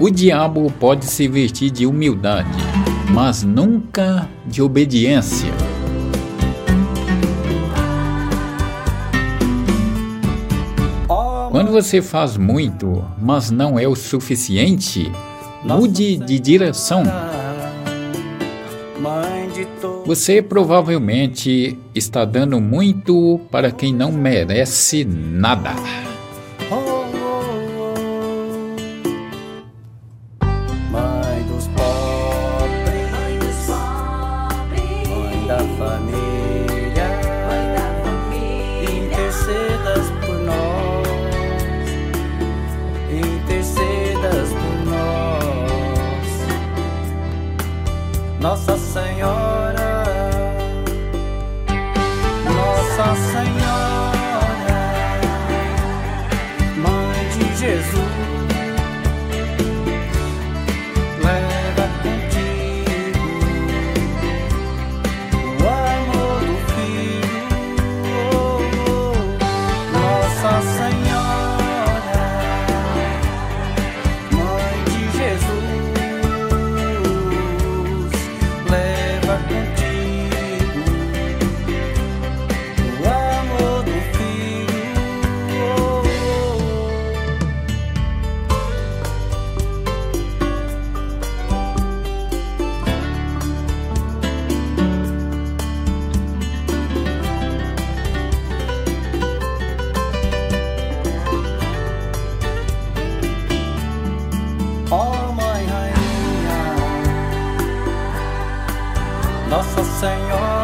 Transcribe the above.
O diabo pode se vestir de humildade, mas nunca de obediência. Quando você faz muito, mas não é o suficiente, mude de direção. Você provavelmente está dando muito para quem não merece nada. da família, you. ó oh, Mãe Rainha, Nossa Senhora.